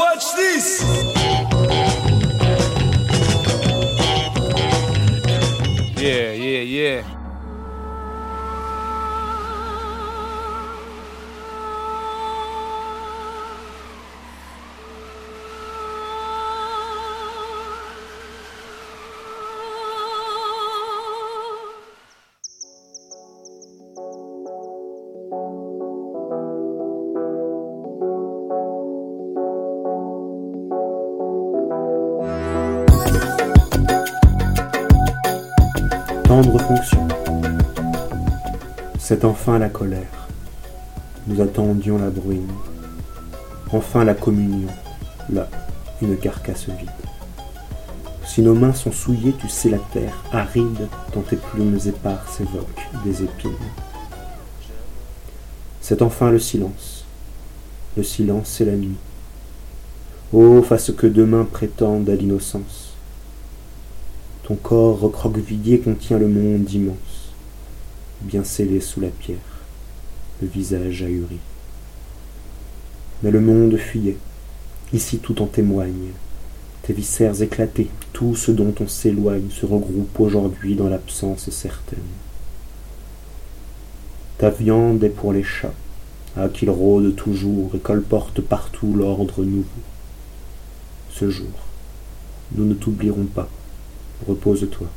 Watch this! C'est enfin la colère. Nous attendions la bruine. Enfin la communion. Là, une carcasse vide. Si nos mains sont souillées, tu sais la terre, aride, dont tes plumes éparses évoquent des épines. C'est enfin le silence. Le silence et la nuit. Oh, face que demain prétendent à l'innocence. Ton corps recroquevillé contient le monde immense, bien scellé sous la pierre, le visage ahuri. Mais le monde fuyait, ici tout en témoigne. Tes viscères éclatés, tout ce dont on s'éloigne se regroupe aujourd'hui dans l'absence certaine. Ta viande est pour les chats, à qu'ils rôdent toujours et colportent partout l'ordre nouveau. Ce jour, nous ne t'oublierons pas repose-toi.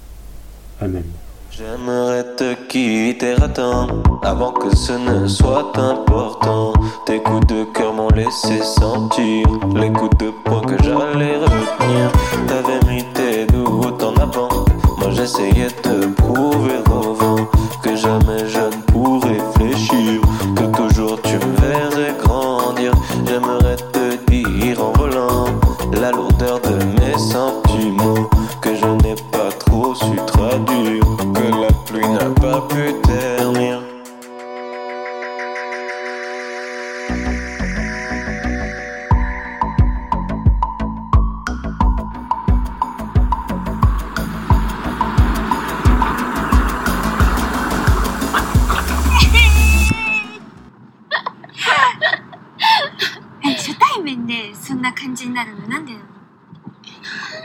Amen. J'aimerais te quitter à temps avant que ce ne soit important. Tes coups de cœur m'ont laissé sentir les coups de poing que j'allais retenir. T'avais mis tes doutes en avant. Moi j'essayais de prouver な感じになるの？なんで？なの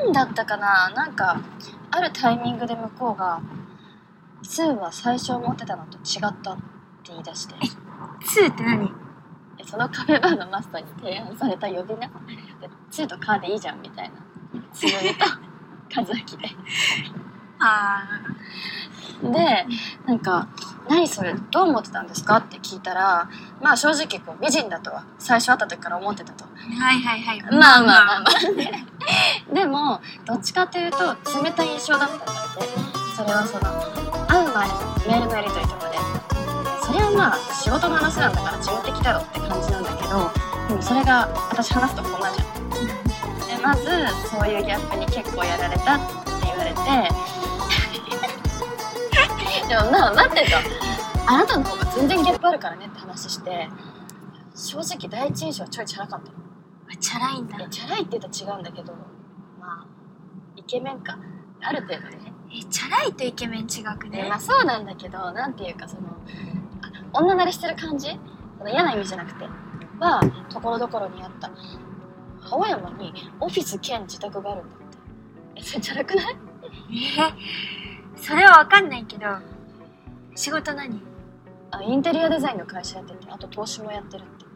なんだったかな？なんかあるタイミングで向こうが「2は最初思ってたのと違った」って言い出して。2って何？えそのカフェバーのマスターに提案された呼び名？で2と「カー」でいいじゃんみたいな。つむぎと和明であでなんか「何それどう思ってたんですか?」って聞いたらまあ正直こう美人だとは最初会った時から思ってたと。あはいはいはい。まあまあまあまあ。でもどっちかというと冷たい印象だったんだって。それはその会う前のメールのやり取りとかで。それはまあ仕事の話なんだから事務的だろって感じなんだけどでもそれが私話すとこんなじゃんでまずそういうギャップに結構やられたって言われてでもまあ待ってとあなたの方が全然ギャップあるからねって話して正直第一印象はちょいチャラかったの。あチャラいんだ。いやチャラいって言うと違うんだけどまあイケメンか。ある程度ね。えチャラいとイケメン違くね？まあそうなんだけどなんていうかそのあ女慣れしてる感じ？その嫌な意味じゃなくてはところどころにあった。青山にオフィス兼自宅があるんだって。えそれチャラくない？えそれはわかんないけど仕事何？あインテリアデザインの会社やっててあと投資もやってるって。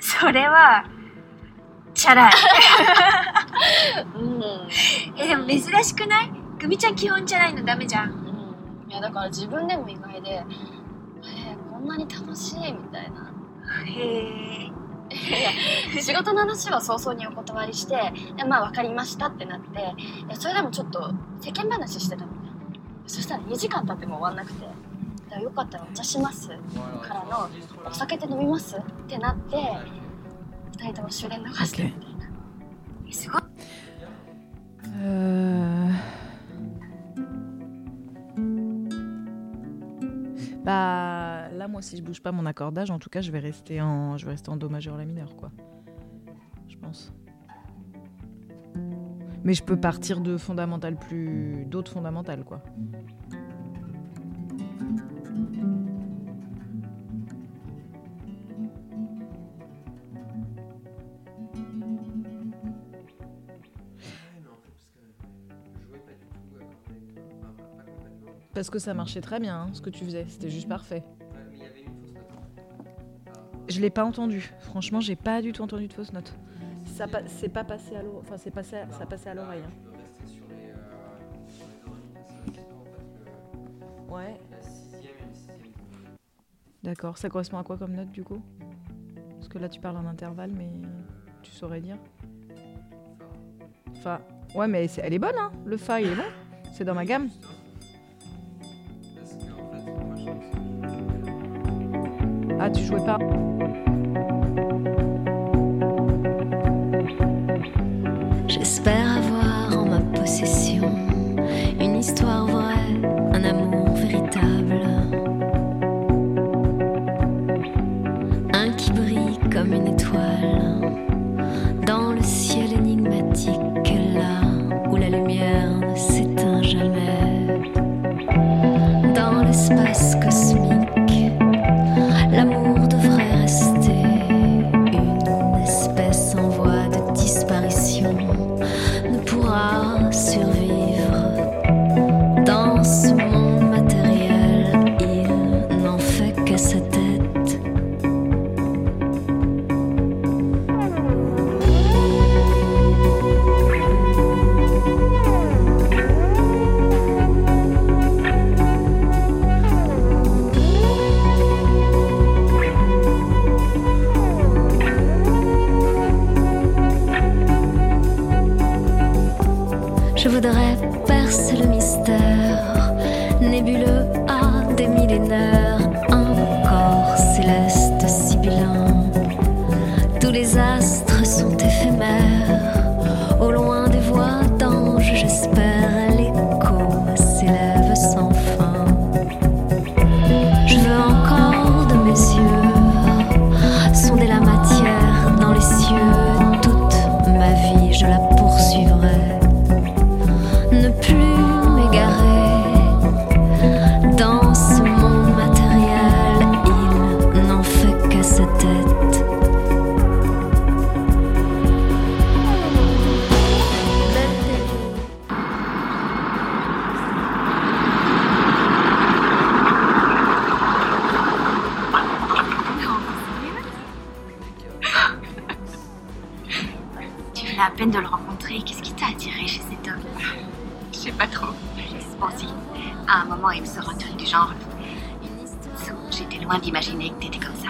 それはチャラい。うん、えでも珍しくない？グミちゃん基本チャラいのダメじゃん。うん、いやだから自分でも意外でえー、こんなに楽しいみたいな。へえいや仕事の話は早々にお断りしてでまあ分かりましたってなっていやそれでもちょっと世間話してたの。ねそしたら2時間経っても終わんなくてだからよかったらお茶しますからのお酒って飲みますってなって2人とも終電逃してみたいな、えすごい Euh... Bah là moi si je bouge pas mon accordage en tout cas je vais rester en je vais rester en do majeur la mineur quoi. Mais je peux partir de fondamentales plus. d'autres fondamentales, quoi. Parce que ça marchait très bien, hein, ce que tu faisais, c'était juste parfait. Je l'ai pas entendu. Franchement, j'ai pas du tout entendu de fausse note. Ça pa- c'est pas passé à l'oreille. Enfin, c'est passé, à- ça passait à l'oreille. hein. Ouais. D'accord. Ça correspond à quoi comme note du coup? Parce que là, tu parles en intervalle, mais tu saurais dire. Fa. Ouais, mais elle est bonne, hein Le Fa, il est bon. C'est dans ma gamme. Ah, tu jouais pas comme une étoile dans le ciel énigmatique, là où la lumière ne s'éteint jamais. Dans l'espace cosmique, l'amour devrait rester une espèce en voie de disparition ne pourra peine de le rencontrer. Qu'est-ce qui t'a attiré chez cet homme? Je sais pas trop. Bon, si. À un moment, il me sort un truc du genre. Tsu, J'étais loin d'imaginer que t'étais comme ça.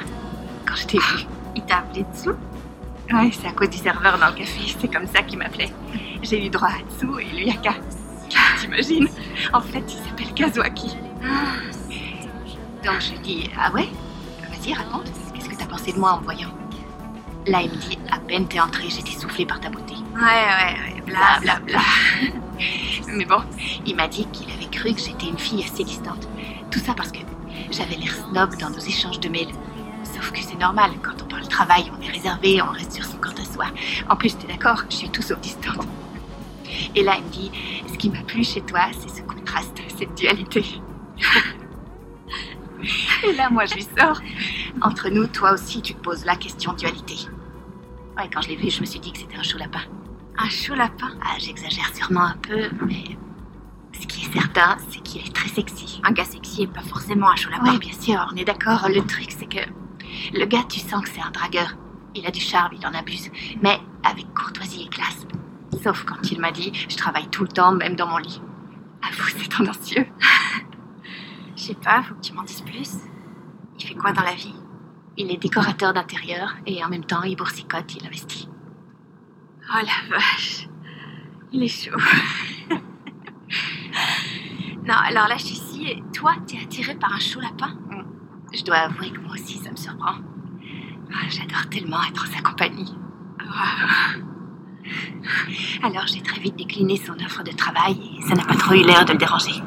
Quand je t'ai vu, il t'a appelé Tsu Ouais, c'est à cause du serveur dans le café. C'est comme ça qu'il m'appelait. J'ai eu droit à Tsu et lui à Ka. T'imagines? En fait, il s'appelle Kazuaki. Donc je lui dis Ah ouais? Vas-y, raconte. Qu'est-ce que t'as pensé de moi en me voyant? Là, il me dit À peine t'es entrée, j'étais soufflée par ta beauté. Ouais, ouais, ouais, bla bla bla. Mais bon, il m'a dit qu'il avait cru que j'étais une fille assez distante. Tout ça parce que j'avais l'air snob dans nos échanges de mails. Sauf que c'est normal, quand on parle travail, on est réservé, on reste sur son compte à soi. En plus, t'es d'accord, je suis tout sauf distante. Et là, il me dit Ce qui m'a plu chez toi, c'est ce contraste, cette dualité. Et là, moi, je lui sors. Entre nous, toi aussi, tu te poses la question dualité. Ouais, quand je l'ai vu, je me suis dit que c'était un chaud lapin. Un chaud lapin? Ah, j'exagère sûrement un peu, mais ce qui est certain, c'est qu'il est très sexy. Un gars sexy est pas forcément un chaud lapin. Oui, bien sûr, on est d'accord. Le truc, c'est que le gars, tu sens que c'est un dragueur. Il a du charme, il en abuse, mais avec courtoisie et classe. Sauf quand il m'a dit Je travaille tout le temps, même dans mon lit. Avoue, c'est tendancieux. Je sais pas, faut que tu m'en dises plus. Il fait quoi dans la vie? Il est décorateur d'intérieur et en même temps, il boursicote, il investit. Oh la vache Il est chaud. non, alors là, je suis ici et toi, t'es attiré par un chaud lapin? Je dois avouer que moi aussi, ça me surprend. Ah, J'adore tellement être en sa compagnie. Alors j'ai très vite décliné son offre de travail et ça n'a pas trop eu l'air de le déranger.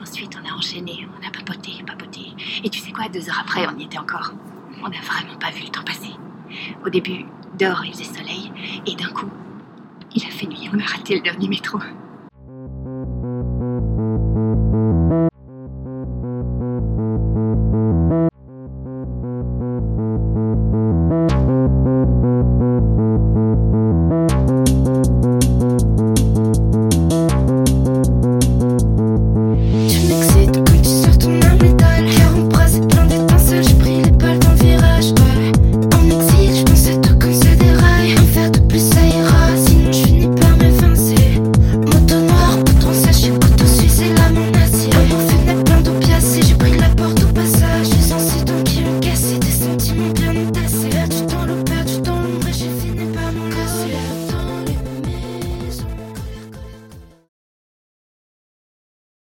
Ensuite on a enchaîné, on a papoté, papoté. Et tu sais quoi, deux heures après on y était encore. On n'a vraiment pas vu le temps passer. Au début, dehors il faisait soleil et d'un coup, il a fait nuit. On a raté le dernier métro.